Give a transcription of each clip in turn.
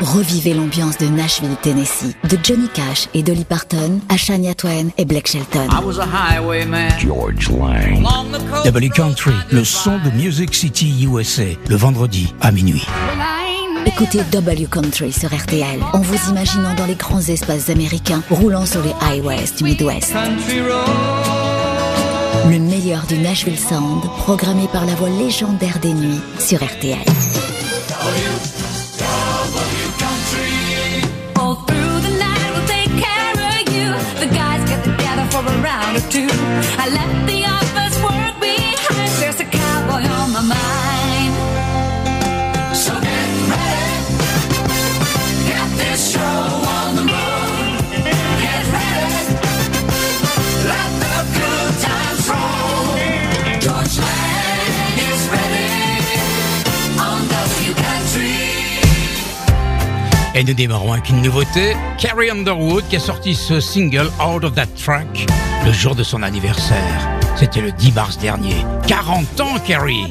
Revivez l'ambiance de Nashville, Tennessee, de Johnny Cash et Dolly Parton à Shania Twain et Blake Shelton. George Lang. W Country, le son de Music City USA, le vendredi à minuit. Écoutez W Country sur RTL en vous imaginant dans les grands espaces américains roulant sur les highways du Midwest. Le meilleur du Nashville Sound, programmé par la voix légendaire des nuits sur RTL. Or two. I left the Et nous démarrons avec une nouveauté, Carrie Underwood qui a sorti ce single Out of That Track le jour de son anniversaire. C'était le 10 mars dernier. 40 ans, Carrie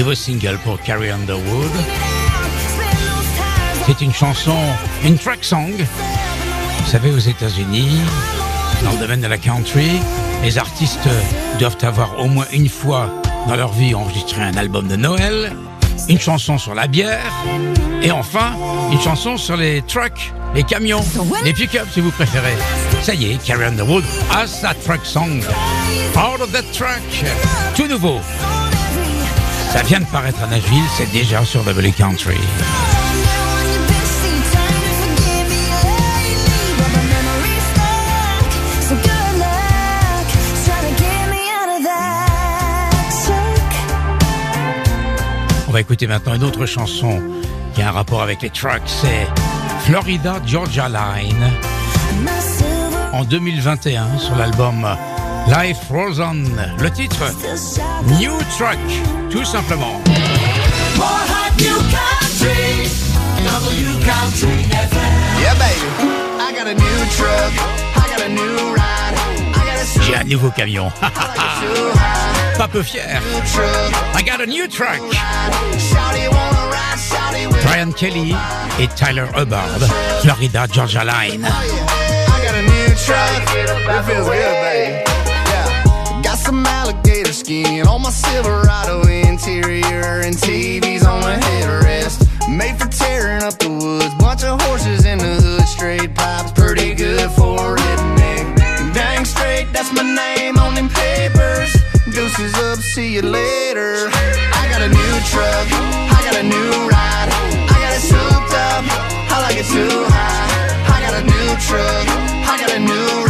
nouveau single pour Carrie Underwood. C'est une chanson, une track song. Vous savez, aux États-Unis, dans le domaine de la country, les artistes doivent avoir au moins une fois dans leur vie enregistré un album de Noël, une chanson sur la bière, et enfin, une chanson sur les trucks, les camions, les pick-up si vous préférez. Ça y est, Carrie Underwood a sa track song. Out of that track, tout nouveau. Ça vient de paraître à Nashville, c'est déjà sur W Country. On va écouter maintenant une autre chanson qui a un rapport avec les trucks, c'est Florida Georgia Line en 2021 sur l'album Life Rolls On. Le titre, New Truck, tout simplement. J'ai un nouveau camion. Pas peu fier. I got a new truck. Brian Kelly et Tyler Hubbard, Florida Georgia Line. Oh, I got a new truck. It feels good, baby. Skin on my Silverado interior and TVs on the headrest. Made for tearing up the woods. Bunch of horses in the hood. Straight pipes, pretty good for a redneck. Dang straight, that's my name on them papers. Deuces up, see you later. I got a new truck. I got a new ride. I got it souped up. I like it too high. I got a new truck. I got a new ride.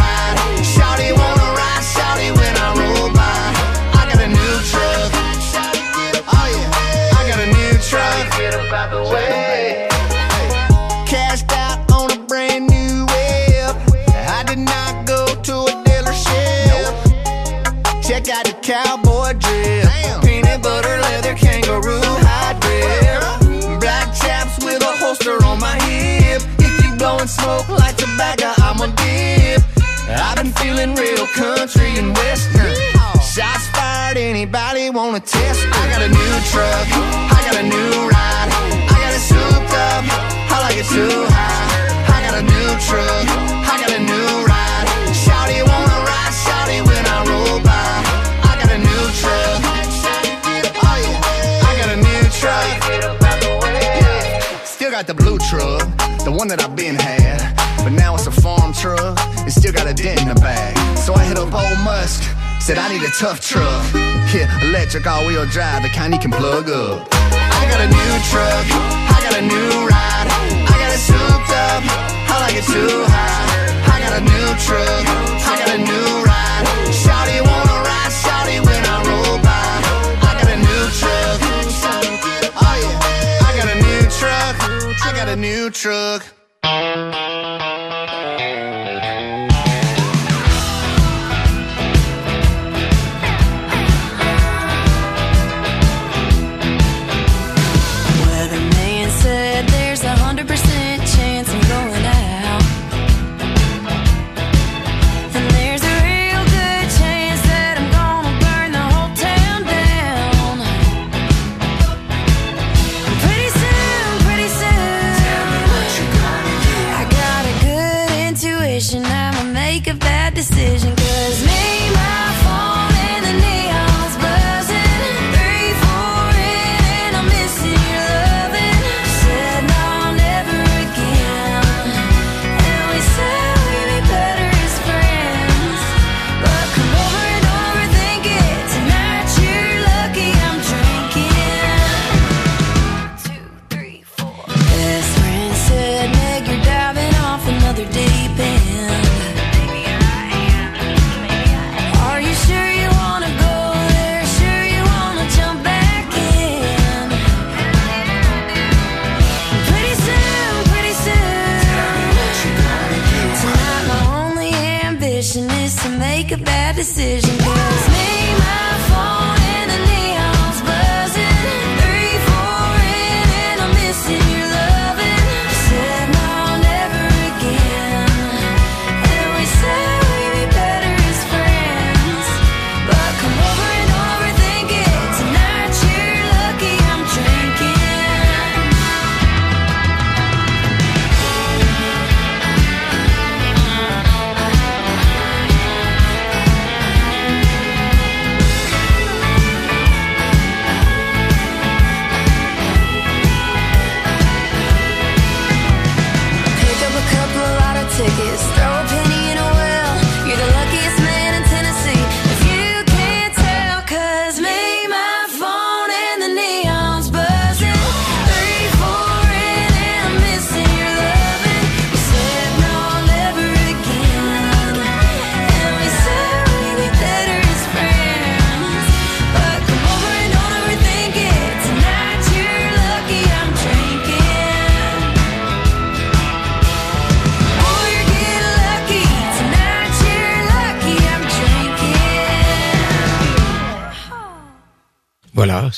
Blowing smoke like tobacco, I'm a dip. I've been feeling real country and western. Shots fired, anybody wanna test? I got a new truck, I got a new ride. I got it souped up, I like it too high. I got a new truck, I got a new ride. Shawty wanna ride, shawty when I roll by. I got a new truck, oh. I got a new truck. Still got the blue truck, one that I've been had. But now it's a farm truck, it still got a dent in the back. So I hit up old Musk, said I need a tough truck. Yeah, electric all wheel drive, the kind you can plug up. I got a new truck, I got a new ride. I got it souped up, I like it too high. I got a new truck, I got a new ride. Shawty wanna ride, got a new truck.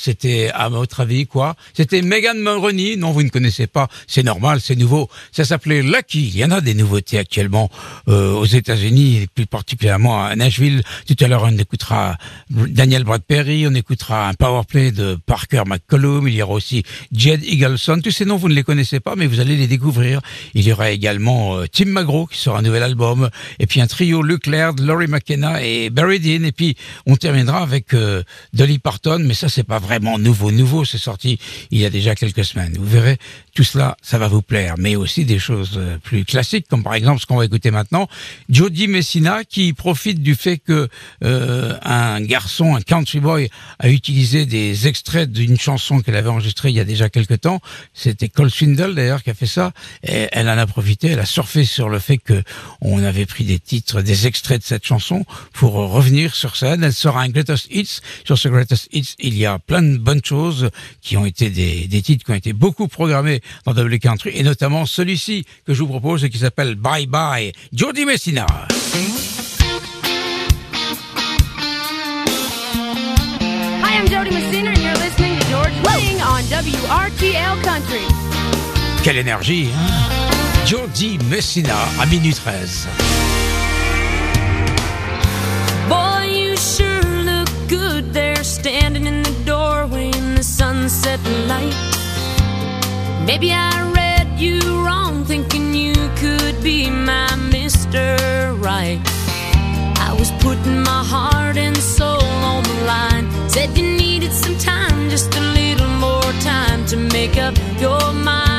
C'était à votre avis quoi? C'était Megan Mulroney. Non, vous ne connaissez pas. C'est normal, c'est nouveau. Ça s'appelait Lucky. Il y en a des nouveautés actuellement euh, aux États-Unis, plus particulièrement à Nashville. Tout à l'heure, on écoutera Daniel Bradbury, on écoutera un powerplay de Parker McCollum. Il y aura aussi Jed Eagleson. Tous ces noms, vous ne les connaissez pas, mais vous allez les découvrir. Il y aura également euh, Tim McGraw qui sera un nouvel album, et puis un trio Luke Laird, Laurie McKenna et Barry Dean. Et puis on terminera avec euh, Dolly Parton, mais ça c'est pas vraiment nouveau. Nouveau, c'est sorti il y a déjà quelques semaines. Vous verrez, tout cela, ça va vous plaire, mais aussi des choses euh, plus classiques, comme par exemple ce qu'on va écouter maintenant, Jody Messina, qui profite du fait que euh, un garçon, un country boy, a utilisé des extraits d'une chanson qu'elle avait enregistrée il y a déjà quelques temps. C'était Cole Swindle d'ailleurs qui a fait ça. Et elle en a profité, elle a surfé sur le fait que on avait pris des titres, des extraits de cette chanson pour revenir sur scène. Elle sera un Greatest Hits. Sur ce Greatest Hits, il y a plein de bonnes choses qui ont été des, des titres qui ont été beaucoup programmés dans Double Country, et notamment celui-ci que je vous propose qui s'appelle Bye Bye, Jody Messina. Messina and you're listening to on WRTL Country. Quelle énergie, hein? Jody Messina à minuit 13. Boy, you sure look good there standing in the doorway in the sunset light. Maybe I read you wrong, thinking you could be my Mr. Right. I was putting my heart and soul on the line. Said you needed some time, just a little more time to make up your mind.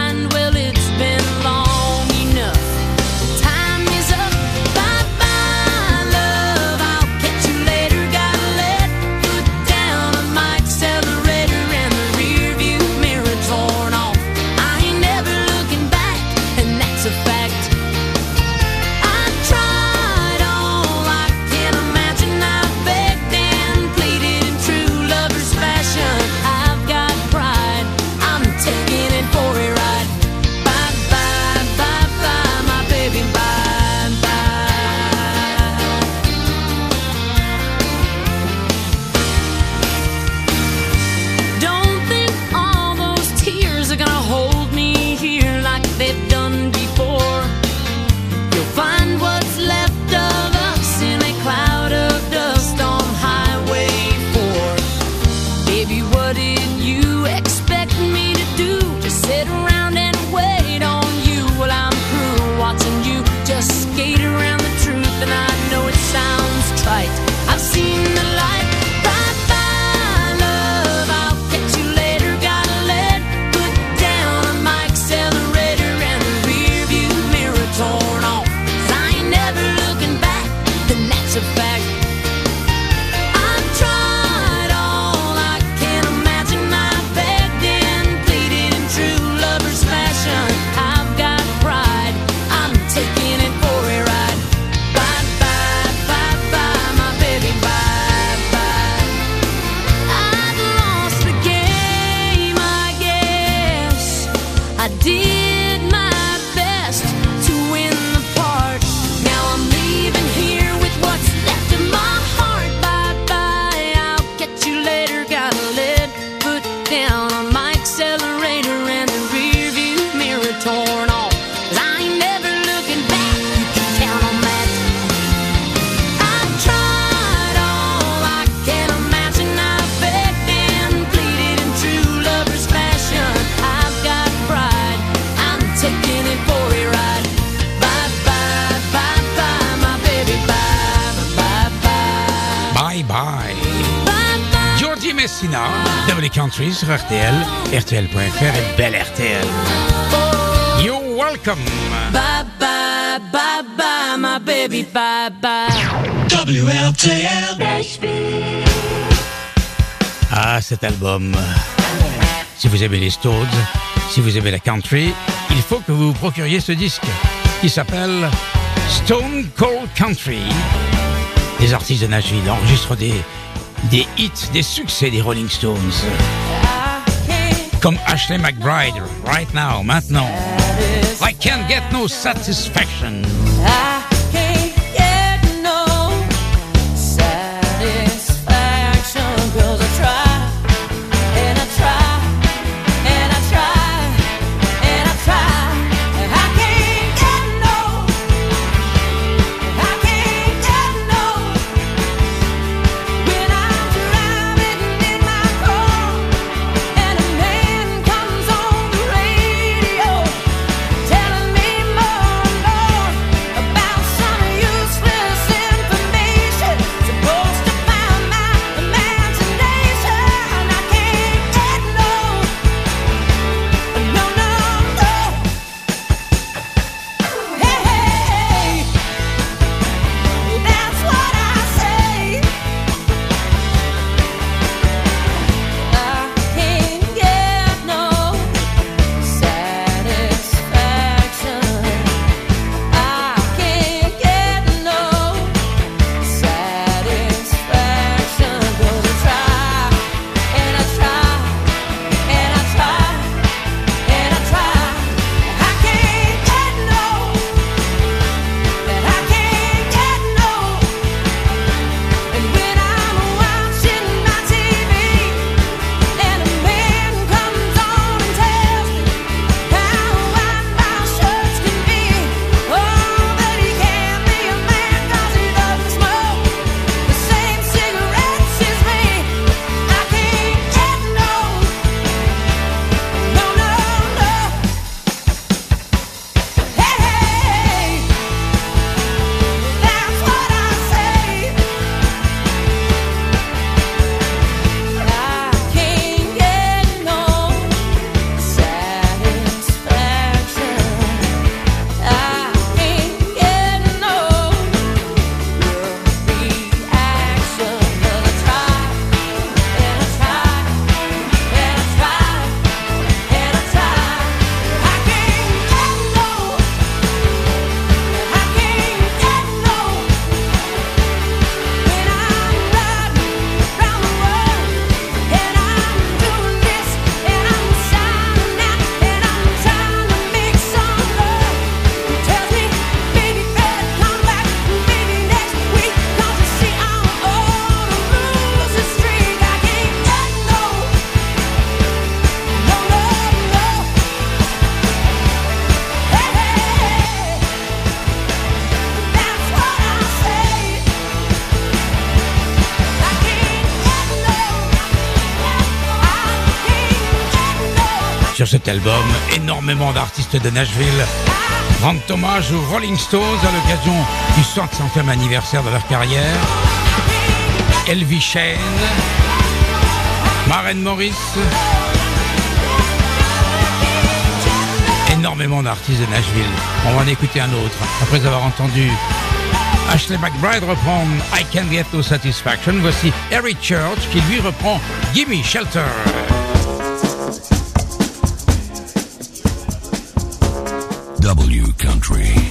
I Messina, Double Country sur RTL, RTL.fr et Belle RTL. You're welcome. Bye bye, bye bye, my baby. Bye bye. Ah, cet album. Si vous aimez les Stones, si vous aimez la country, il faut que vous vous procuriez ce disque qui s'appelle Stone Cold Country. Les artistes de Nashville enregistrent des, des hits, des succès des Rolling Stones. Comme Ashley McBride, right now, maintenant. I can't get no satisfaction. Album, énormément d'artistes de Nashville rendent hommage aux Rolling Stones à l'occasion du 65e anniversaire de leur carrière. Elvis Shane, Maren Morris, énormément d'artistes de Nashville. On va en écouter un autre après avoir entendu Ashley McBride reprend I Can Get No Satisfaction. Voici Eric Church qui lui reprend Gimme Shelter. Country.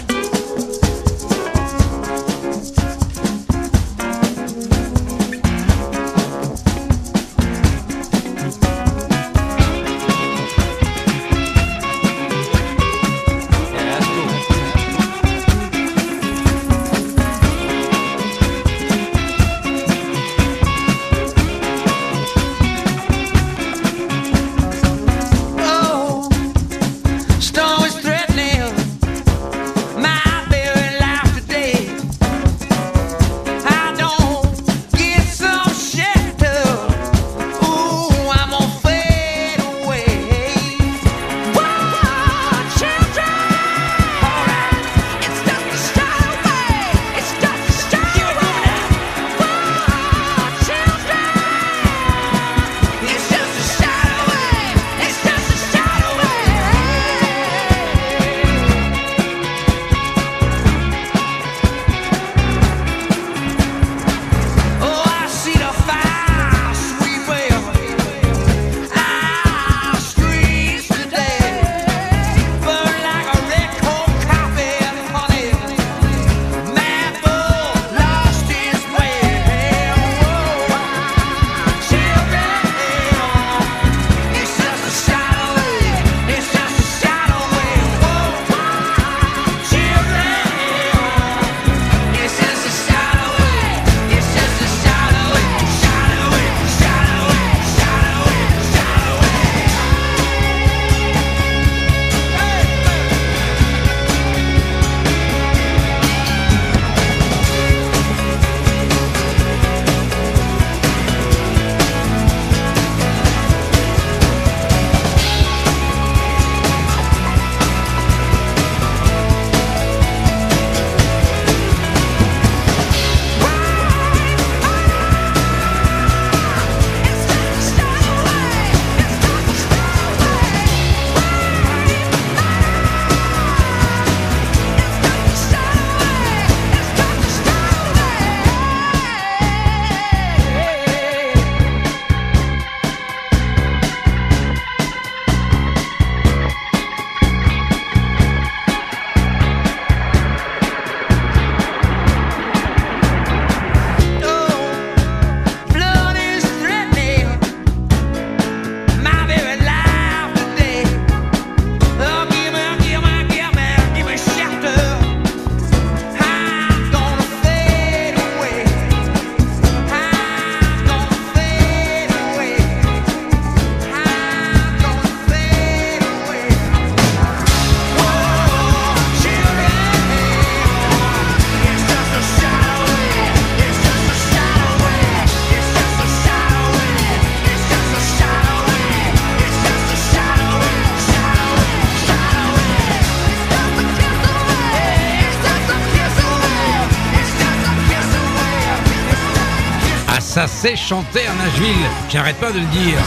Ça c'est chanter à Nashville, j'arrête pas de le dire.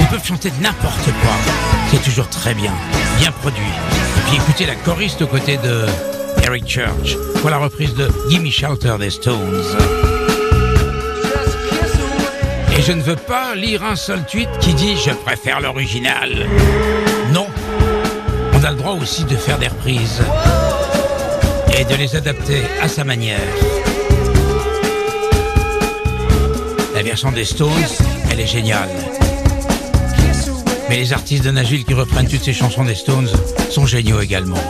Ils peuvent chanter n'importe quoi. C'est toujours très bien, bien produit. Et puis écoutez la choriste aux côtés de Eric Church pour la reprise de Gimme Shelter des Stones. Et je ne veux pas lire un seul tweet qui dit je préfère l'original. Non. On a le droit aussi de faire des reprises et de les adapter à sa manière. La version des Stones, elle est géniale. Mais les artistes de Nashville qui reprennent toutes ces chansons des Stones sont géniaux également.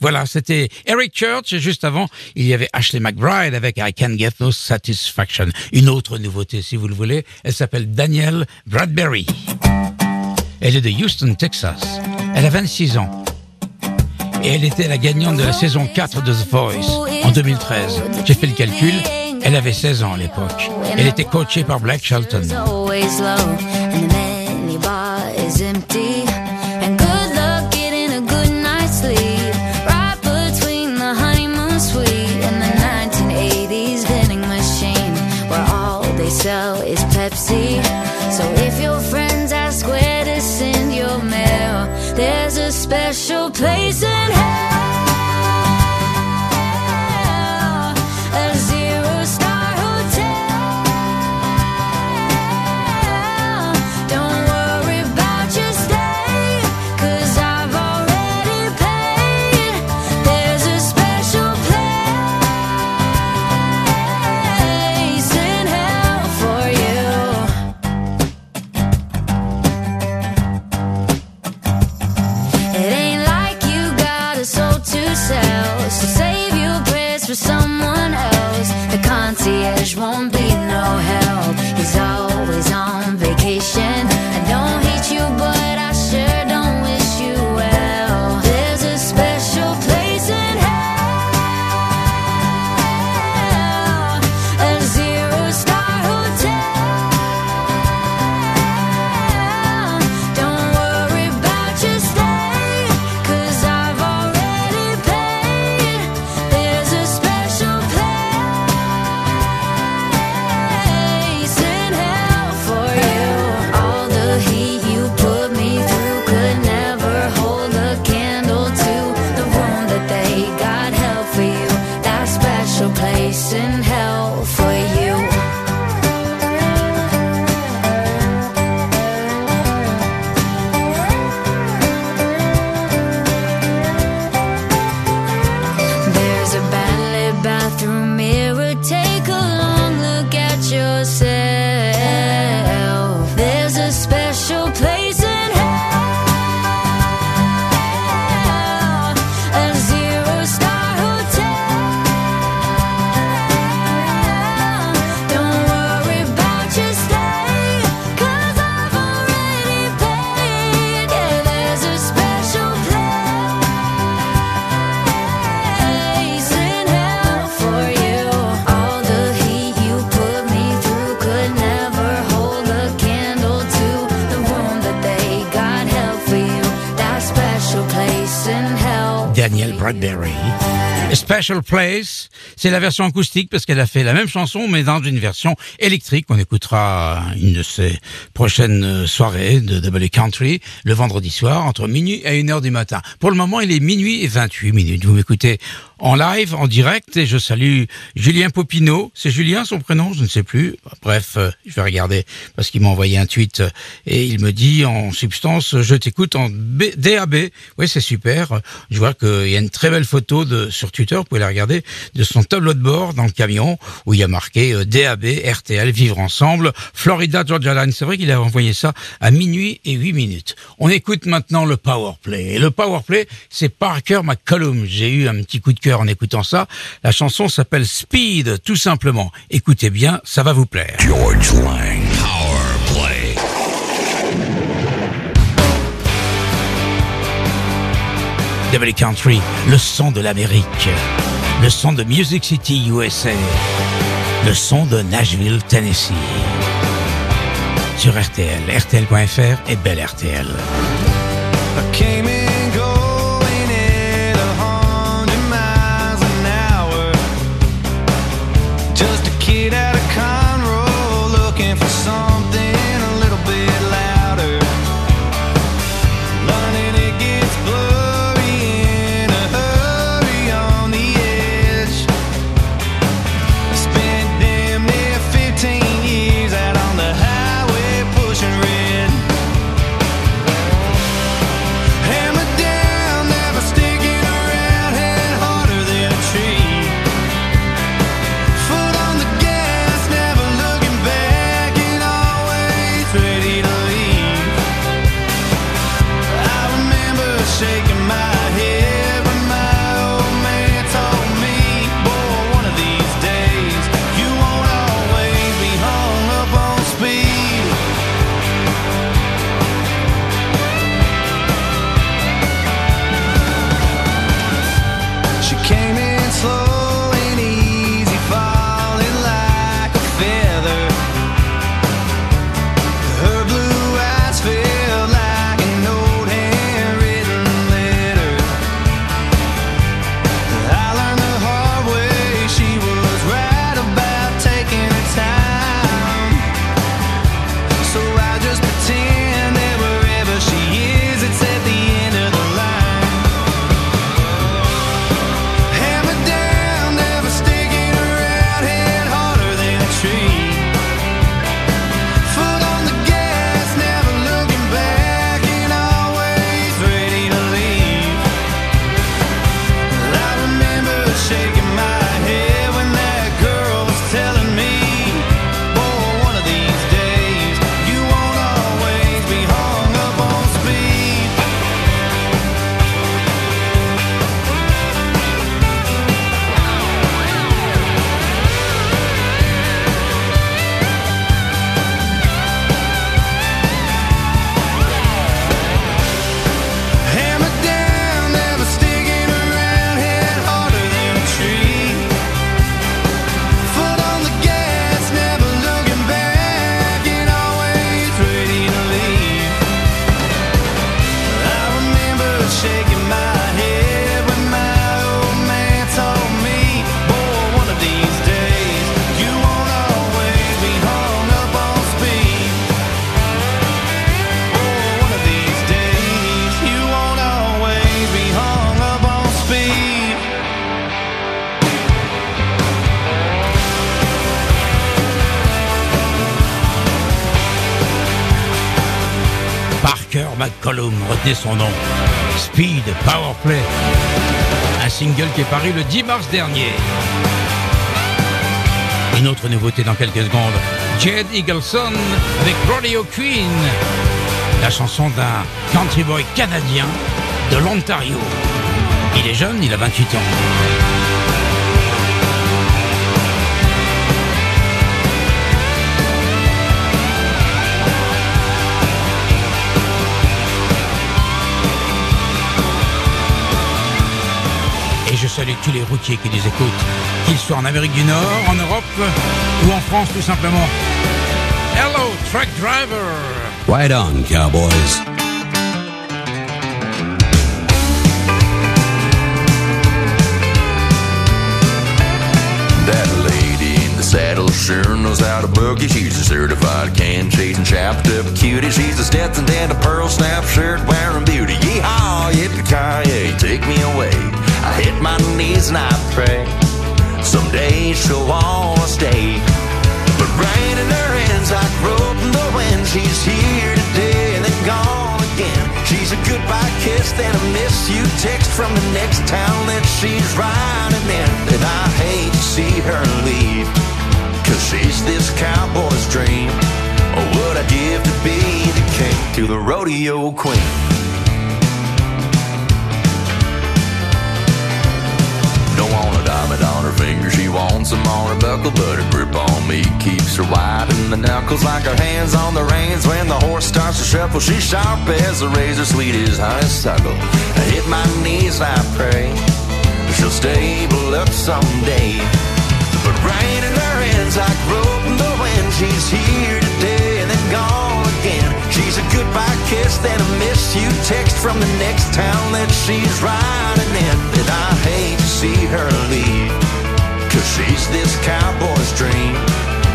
Voilà, c'était Eric Church et juste avant, il y avait Ashley McBride avec I Can Get No Satisfaction. Une autre nouveauté, si vous le voulez, elle s'appelle Danielle Bradbury. Elle est de Houston, Texas. Elle a 26 ans. Et elle était la gagnante de la saison 4 de The Voice en 2013. J'ai fait le calcul, elle avait 16 ans à l'époque. Elle était coachée par Black Shelton. Special Place, c'est la version acoustique parce qu'elle a fait la même chanson mais dans une version électrique. On écoutera une de ses prochaines soirées de Double Country le vendredi soir entre minuit et 1 heure du matin. Pour le moment, il est minuit et 28 minutes. Vous m'écoutez en live, en direct et je salue Julien Popino. C'est Julien son prénom, je ne sais plus. Bref, euh, je vais regarder parce qu'il m'a envoyé un tweet euh, et il me dit en substance, je t'écoute en DAB. Oui, c'est super. Je vois qu'il y a une très belle photo de, sur Twitter, vous pouvez la regarder, de son tableau de bord dans le camion où il y a marqué euh, DAB, RTL, Vivre Ensemble, Florida Georgia Line. C'est vrai qu'il a envoyé ça à minuit et 8 minutes. On écoute maintenant le Power Play. Et le Power Play, c'est Parker McCollum. J'ai eu un petit coup de cœur en écoutant ça. La chanson s'appelle Speed, tout simplement. Écoutez bien, ça va vous plaire. George Lang. Double Country, le son de l'Amérique, le son de Music City, USA, le son de Nashville, Tennessee. Sur RTL, RTL.fr et Belle RTL. Retenez son nom. Speed, Powerplay. Un single qui est paru le 10 mars dernier. Une autre nouveauté dans quelques secondes. Jed Eagleson avec Rodeo Queen. La chanson d'un country boy canadien de l'Ontario. Il est jeune, il a 28 ans. Et tous les routiers qui nous écoutent, qu'ils soient en Amérique du Nord, en Europe ou en France tout simplement. Hello, truck driver! Right on, cowboys. That lady in the saddle sure knows how to boogie. She's a certified can chasing chopped up cutie. She's a Stetson and a pearl snap shirt wearing beauty. Yeehaw, yippee ki take me away. I hit my knees and I pray. Someday she'll wanna stay. But rain in her hands like rope in the wind. She's here today and then gone again. She's a goodbye kiss, then a miss you text from the next town that she's riding in. And I hate to see her leave. Cause she's this cowboy's dream. Or would I give to be the king to the rodeo queen? Her buckle, but her grip on me keeps her wide in the knuckles like her hands on the reins when the horse starts to shuffle. She's sharp as a razor, sweet as honeysuckle. I hit my knees, I pray she'll stable up someday. But rain in her hands like rope in the wind. She's here today and then gone again. She's a goodbye kiss, then a miss you text from the next town that she's riding in. And I hate to see her leave. She's this cowboy's dream.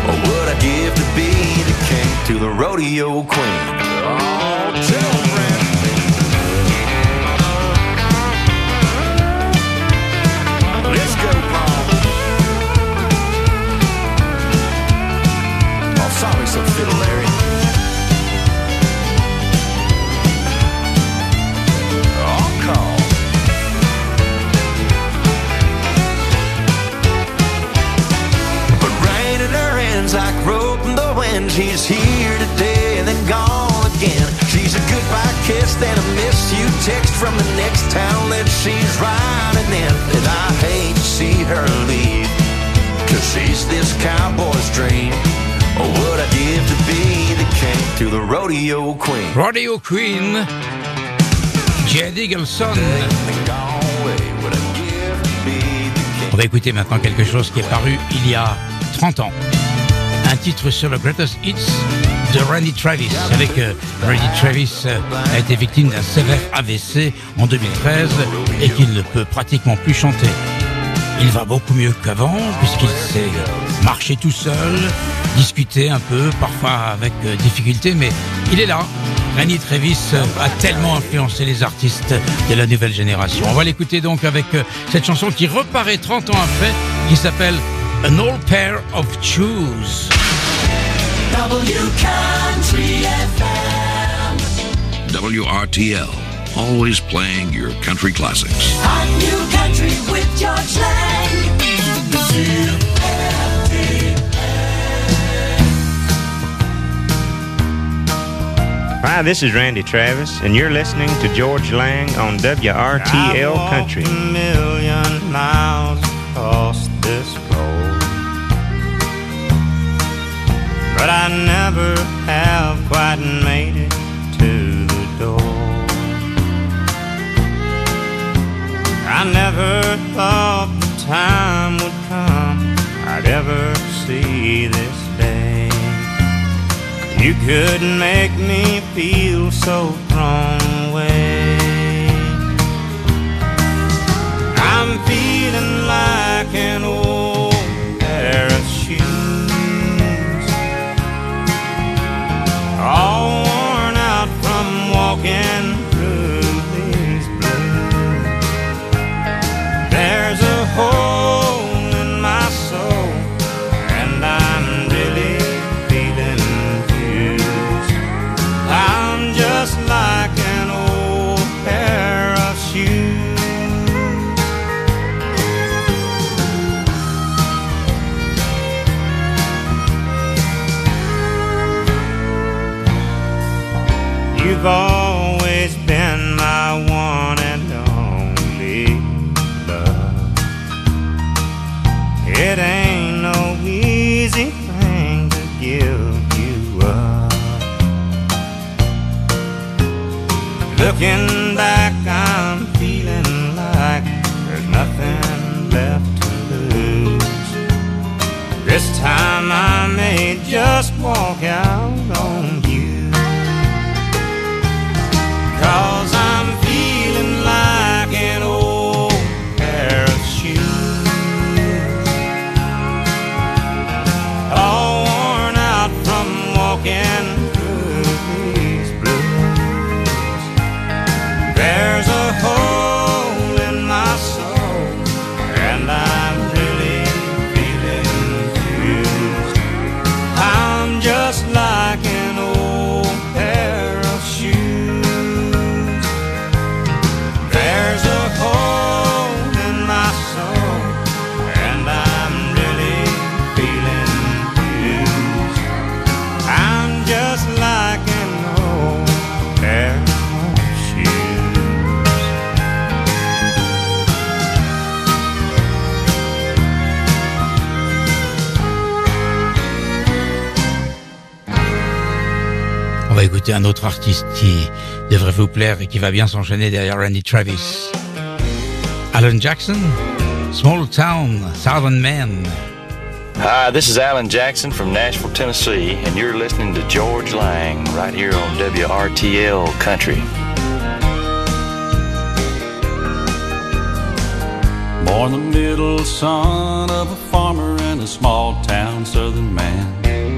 Or would I give to be the king to the rodeo queen? Oh, tell Brent. Let's go, Paul. Oh, sorry, so fiddle, Larry. She's here today and then gone again. She's a goodbye kiss, then a miss you text from the next town that she's riding in. And I hate to see her leave. Cause she's this cowboy's dream. Or would I give to be the king to the rodeo queen? Rodeo Queen, Jed Eagleson. On va écouter maintenant quelque chose qui est paru il y a 30 ans. Titre sur le Greatest Hits de Randy Travis. Vous savez que Randy Travis euh, a été victime d'un sévère AVC en 2013 et qu'il ne peut pratiquement plus chanter. Il va beaucoup mieux qu'avant puisqu'il sait marcher tout seul, discuter un peu, parfois avec euh, difficulté, mais il est là. Randy Travis a tellement influencé les artistes de la nouvelle génération. On va l'écouter donc avec euh, cette chanson qui reparaît 30 ans après, qui s'appelle An Old Pair of Shoes. WRTL, always playing your country classics. Hot new country with Georges Lang. Hi, this is Randy Travis, and you're listening to Georges Lang on WRTL Country. But I never have quite made it to the door. I never thought the time would come I'd ever see this day. You couldn't make me feel so thrown away. I'm feeling like an old all worn out from walking through these blues. There's a hole You've always been my one and only love. It ain't no easy thing to give you up. Looking back, I'm feeling like there's nothing left to lose. This time I may just walk out écouter un autre artiste qui devrait vous plaire et qui va bien s'enchaîner derrière Randy Travis. Alan Jackson, Small Town, Southern Man. Hi, this is Alan Jackson from Nashville, Tennessee, and you're listening to Georges Lang right here on WRTL Country. Born the middle son of a farmer in a small town southern man.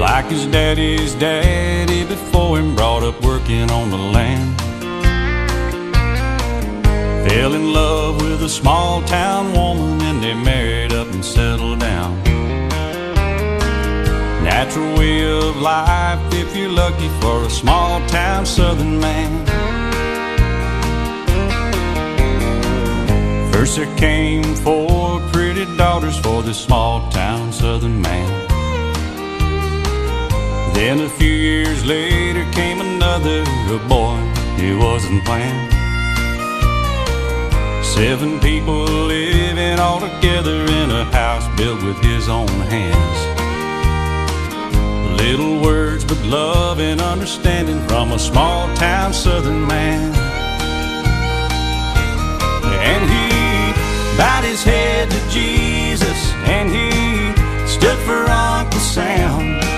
Like his daddy's daddy before him, brought up working on the land. Fell in love with a small town woman and they married up and settled down. Natural way of life if you're lucky for a small town southern man. First there came four pretty daughters for this small town southern man. Then a few years later came another, a boy he wasn't planned. Seven people living all together in a house built with his own hands. Little words, but love and understanding from a small town southern man. And he bowed his head to Jesus, and he stood for Uncle Sam.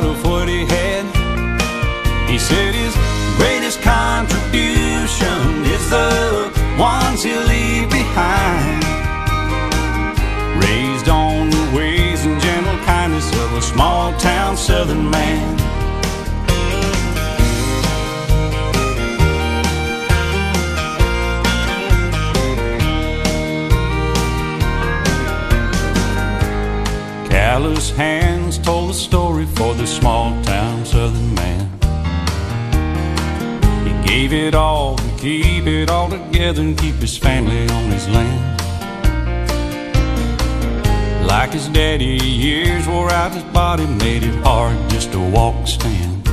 Proud of what he had. He said his greatest contribution is the ones he'll leave behind. Raised on the ways and gentle kindness of a small town southern man. Callous hands told the story for this small town southern man. He gave it all to keep it all together and keep his family on his land. Like his daddy, years wore out his body, made it hard just to walk, stand.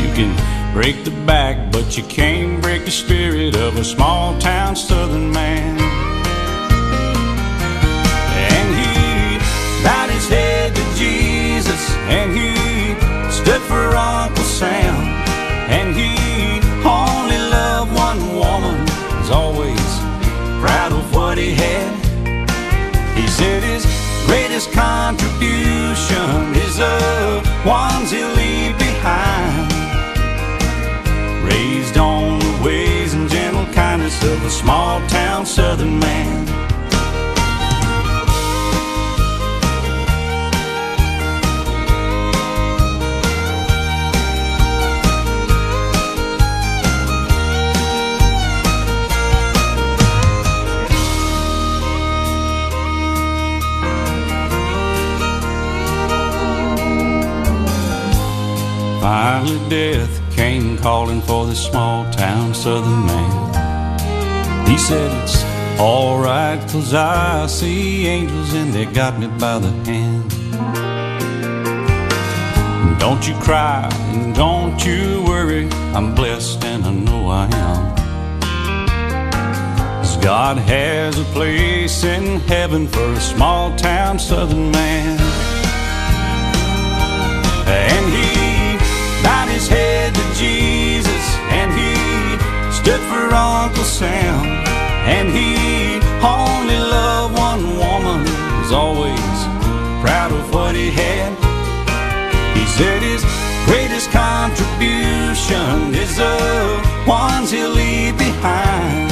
You can break the back, but you can't break the spirit of a small town southern man. And he stood for Uncle Sam. And he only loved one woman, was always proud of what he had. He said his greatest contribution is the ones he'll leave behind. Raised on the ways and gentle kindness of a small town southern man. Finally, death came calling for this small town southern man. He said, It's Alright, cause I see angels and they got me by the hand. Don't you cry and don't you worry, I'm blessed and I know I am. 'Cause God has a place in heaven for a small town southern man. And he his head to Jesus, and he stood for Uncle Sam. And he only loved one woman, was always proud of what he had. He said his greatest contribution is the ones he'll leave behind.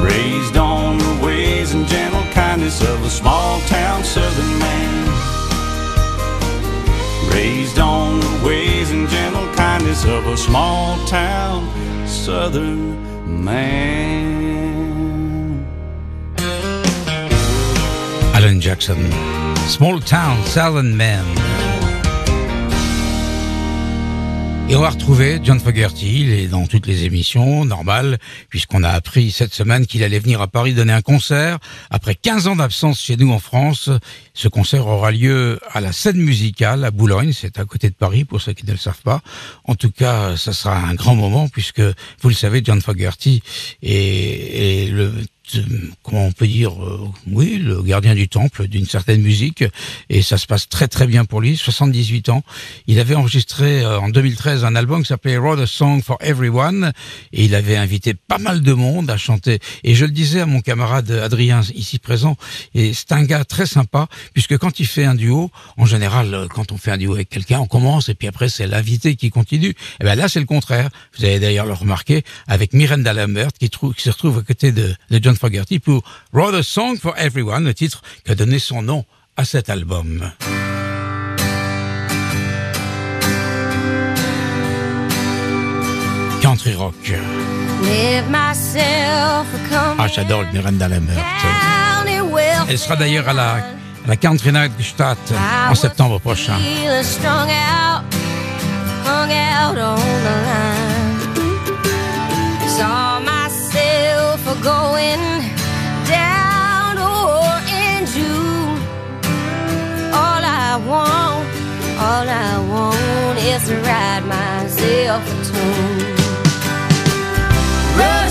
Raised on the ways and gentle kindness of a small town southern man. Gentle of a small town southern man. Alan Jackson, Small Town Southern Man. Et on va retrouver John Fogerty, il est dans toutes les émissions, normal, puisqu'on a appris cette semaine qu'il allait venir à Paris donner un concert. Après 15 ans d'absence chez nous en France, ce concert aura lieu à la scène musicale à Boulogne, c'est à côté de Paris pour ceux qui ne le savent pas. En tout cas, ça sera un grand moment puisque, vous le savez, John Fogerty est, est le comment on peut dire, euh, oui, le gardien du temple d'une certaine musique, et ça se passe très très bien pour lui, 78 ans. Il avait enregistré euh, en 2013 un album qui s'appelait Wrote a Song for Everyone, et il avait invité pas mal de monde à chanter. Et je le disais à mon camarade Adrien ici présent, et c'est un gars très sympa, puisque quand il fait un duo, en général, euh, quand on fait un duo avec quelqu'un, on commence, et puis après c'est l'invité qui continue. Et ben là c'est le contraire. Vous avez d'ailleurs le remarqué avec Miranda Lambert qui, trou- qui se retrouve à côté de, de John Fogerty pour Wrote a Song for Everyone, le titre qui a donné son nom à cet album. Country rock. Ah, j'adore Miranda Lambert. Elle sera d'ailleurs à la, à la Country Night Stadt en septembre prochain. Feeling strung out, hung out on the line. Saw all I want is to ride myself a tune. Wrote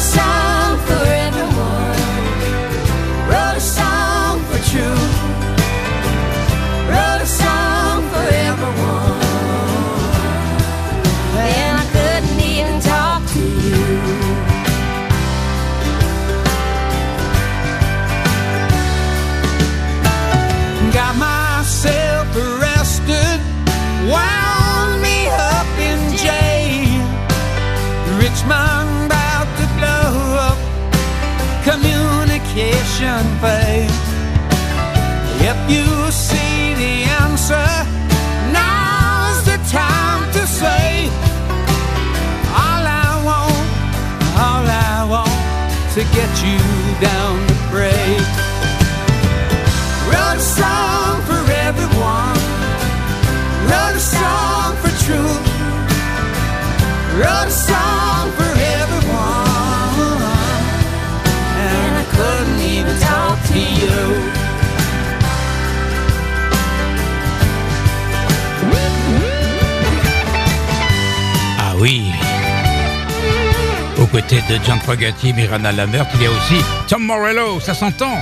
you down to pray. Wrote a song for everyone. Wrote a song for truth. Wrote a De John Fogerty, Miranda Lambert, il y a aussi Tom Morello, ça s'entend.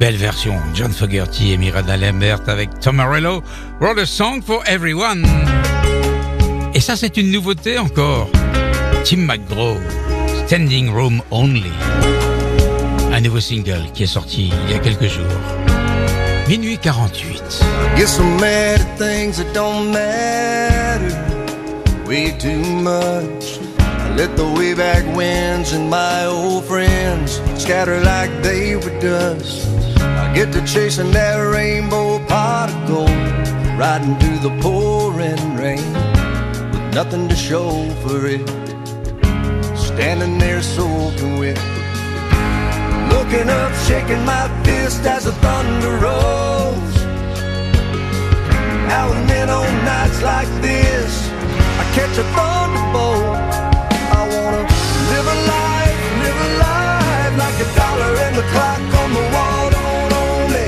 Belle version, John Fogerty et Miranda Lambert avec Tom Morello, Wrote a Song for Everyone. Et ça, c'est une nouveauté encore. Tim McGraw, Standing Room Only. Un nouveau single qui est sorti il y a quelques jours. Minuit 48. Get mad at things that don't matter way too much. Let the way back winds and my old friends scatter like they were dust. I get to chasing that rainbow pot of gold, riding through the pouring rain with nothing to show for it. Standing there soaking wet. Looking up, shaking my fist as the thunder rolls. Now and then on nights like this, I catch a thunderbolt. Live a life, live a life like a dollar and the clock on the wall don't own me.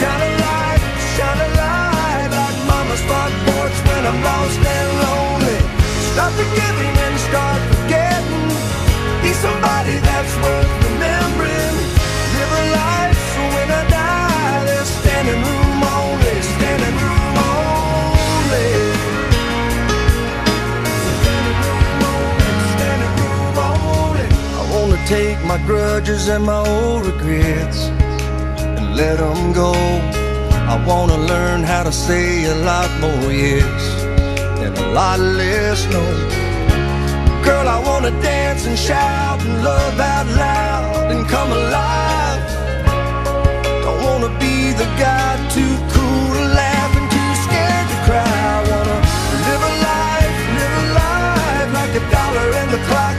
Shine a light, shine a light like mama's front porch when I'm lost and lonely. Stop the giving and start forgetting. Be somebody that's worth remembering. Live a life so when I die, there's standing room take my grudges and my old regrets and let them go. I wanna learn how to say a lot more yes and a lot less no. Girl, I wanna dance and shout and love out loud and come alive. Don't wanna be the guy too cool to laugh and too scared to cry. I wanna live a life, live a life like a dollar and the clock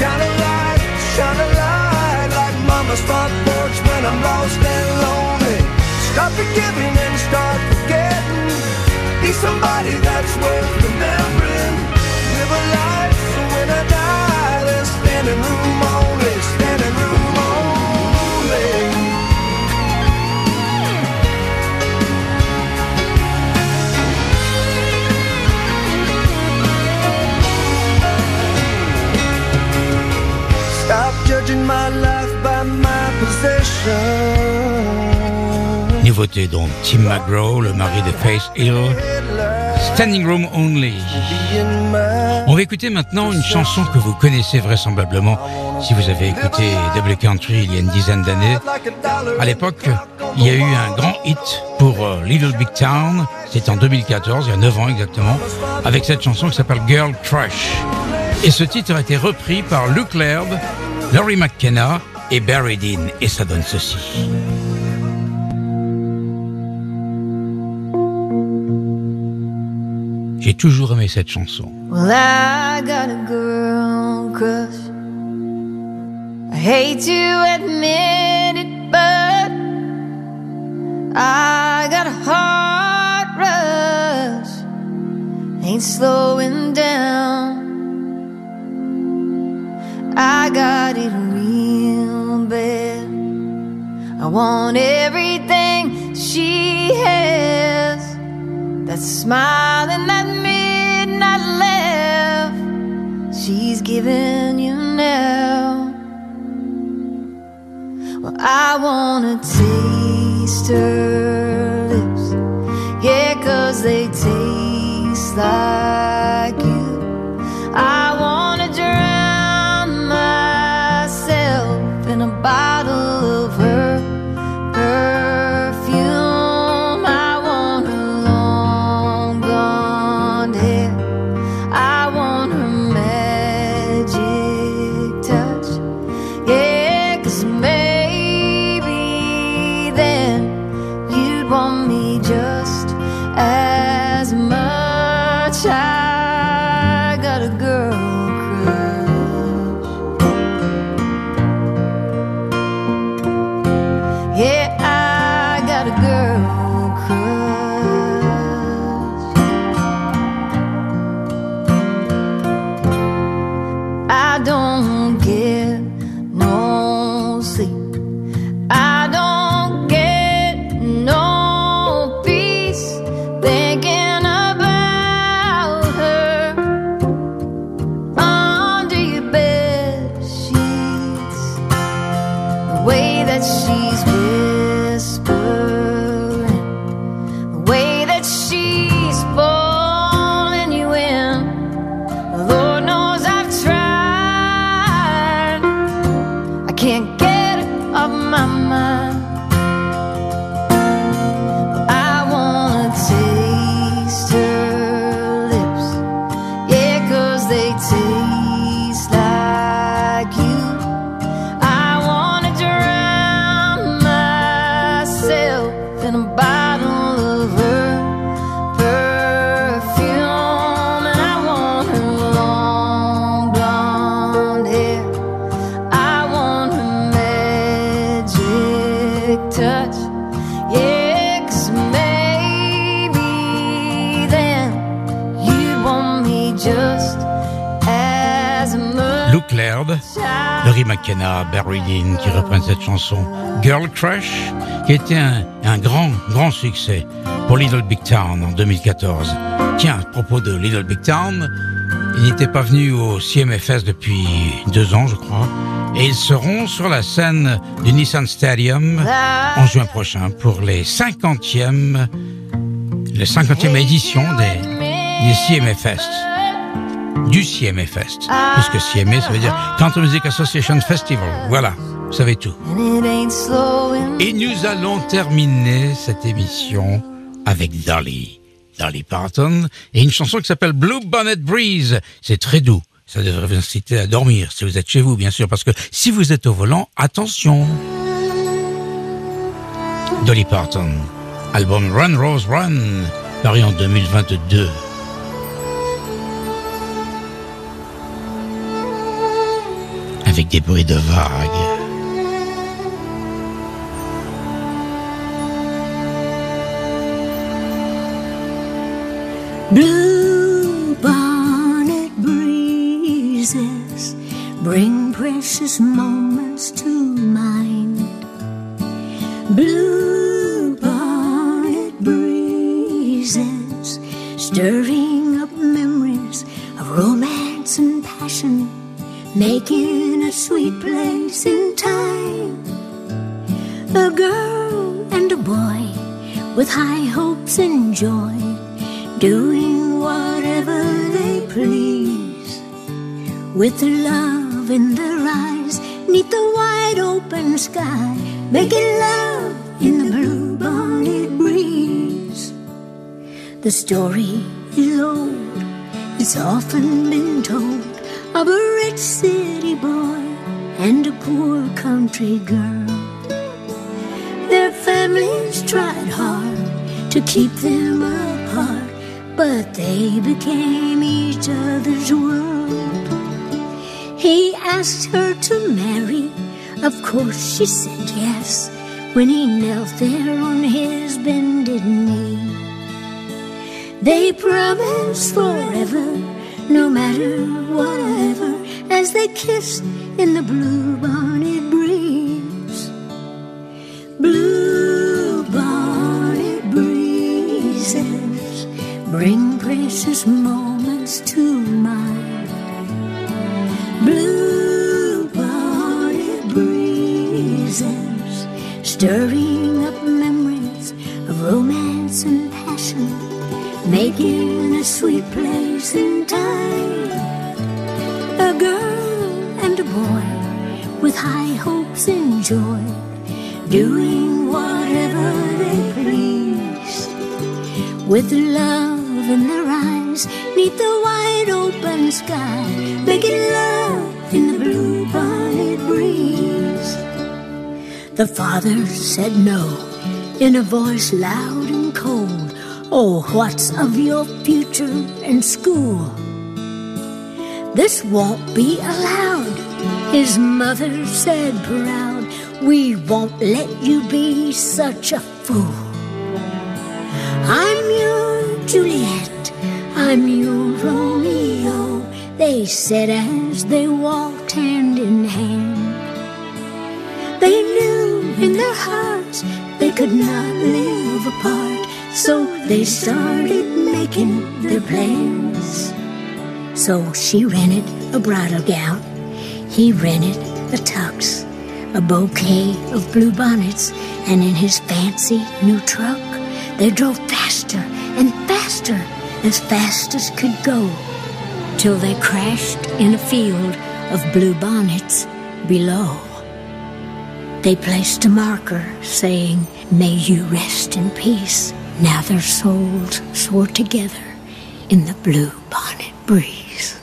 Shine a light, shine a light like mama's front porch when I'm lost and lonely. Stop forgiving and start forgetting. Be somebody that's worth remembering. Live a life so when I die, there's standing room only, standing room Nouveauté donc, Tim McGraw, le mari de Faith Hill, Standing Room Only. On va écouter maintenant une chanson que vous connaissez vraisemblablement si vous avez écouté Double Country il y a une dizaine d'années. À l'époque, il y a eu un grand hit pour euh, Little Big Town, c'était en 2014, il y a 9 ans exactement, avec cette chanson qui s'appelle Girl Crush. Et ce titre a été repris par Luke Laird, Laurie McKenna et Barry Dean, et ça donne ceci. J'ai toujours aimé cette chanson. Well, I got a girl crush. I hate to admit it, but I got a heart rush. Ain't slowing down. I got want everything she has. That smile and that midnight laugh she's giving you now. Well, I wanna taste her lips, yeah, cause they taste like you. I chanson Girl Crush, qui était un, un grand, grand succès pour Little Big Town en 2014. Tiens, à propos de Little Big Town, ils n'étaient pas venus au CMFS depuis deux ans, je crois, et ils seront sur la scène du Nissan Stadium en juin prochain pour les 50e, les 50e édition des, CMFest du CMA Fest. Puisque CMA, ça veut dire Country Music Association Festival. Voilà, vous savez tout. Et nous allons terminer cette émission avec Dolly. Dolly Parton et une chanson qui s'appelle Blue Bonnet Breeze. C'est très doux. Ça devrait vous inciter à dormir si vous êtes chez vous, bien sûr, parce que si vous êtes au volant, attention. Dolly Parton, album Run Rose Run, paru en 2022. Avec des bruits de vagues. Blue bonnet breezes bring precious moments to mind. Blue bonnet breezes stirring up memories of romance and passion, making a sweet place in time. A girl and a boy with high hopes and joy doing whatever they please. With love in their eyes, neath the wide open sky, making love in the blue bonnet breeze. The story is old, it's often been told of a rich city boy and a poor country girl. Their families tried hard to keep them apart, but they became each other's world. He asked her to marry, of course she said yes, when he knelt there on his bended knee. They promised forever, no matter whatever, as they kissed in the blue bonnet breeze. Bring precious moments to mind. Blue bonnet breezes stirring up memories of romance and passion, making a sweet place in time. A girl and a boy with high hopes and joy, doing whatever they please. With love in their eyes, neath the wide open sky, making love in the blue bonnet breeze. The father said no in a voice loud and cold. Oh, what's of your future in school? This won't be allowed, his mother said proud. We won't let you be such a fool. I'm your Juliet, I'm your Romeo, they said as they walked hand in hand. They knew in their hearts they could not live apart, so they started making their plans. So she rented a bridal gown, he rented a tux, a bouquet of blue bonnets, and in his fancy new truck, they drove faster and faster, as fast as could go, till they crashed in a field of blue bonnets below. They placed a marker saying, May you rest in peace. Now their souls soar together in the blue bonnet breeze.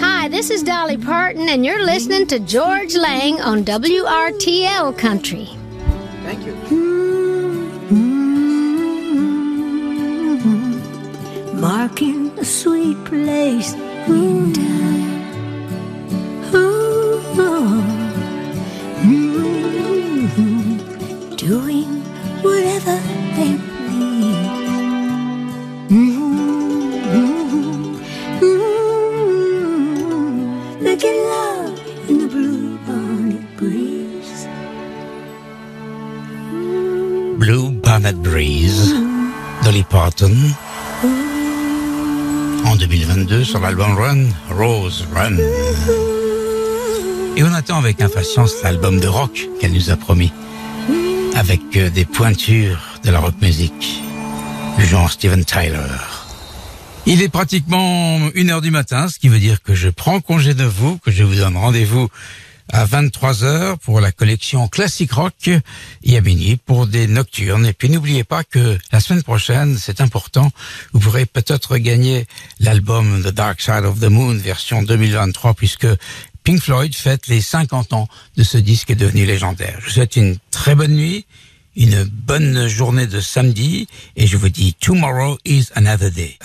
Hi, this is Dolly Parton, and you're listening to Georges Lang on WRTL Country. Thank you. Marking a sweet place in time. Oh, oh. Mm, doing whatever they please. Mm, mm, making love in the blue bonnet breeze. Blue Bonnet Breeze, Dolly Parton. En 2022 sur l'album Run, Rose Run. Et on attend avec impatience l'album de rock qu'elle nous a promis. Avec euh, des pointures de la rock music. Du genre Steven Tyler. Il est pratiquement une heure du matin, ce qui veut dire que je prends congé de vous, que je vous donne rendez-vous à 23 heures pour la collection Classic Rock et à minuit pour des nocturnes. Et puis n'oubliez pas que la semaine prochaine, c'est important, vous pourrez peut-être gagner l'album The Dark Side of the Moon version 2023 puisque Pink Floyd fête les 50 ans de ce disque devenu légendaire. Je vous souhaite une très bonne nuit, une bonne journée de samedi et je vous dis Tomorrow is another day.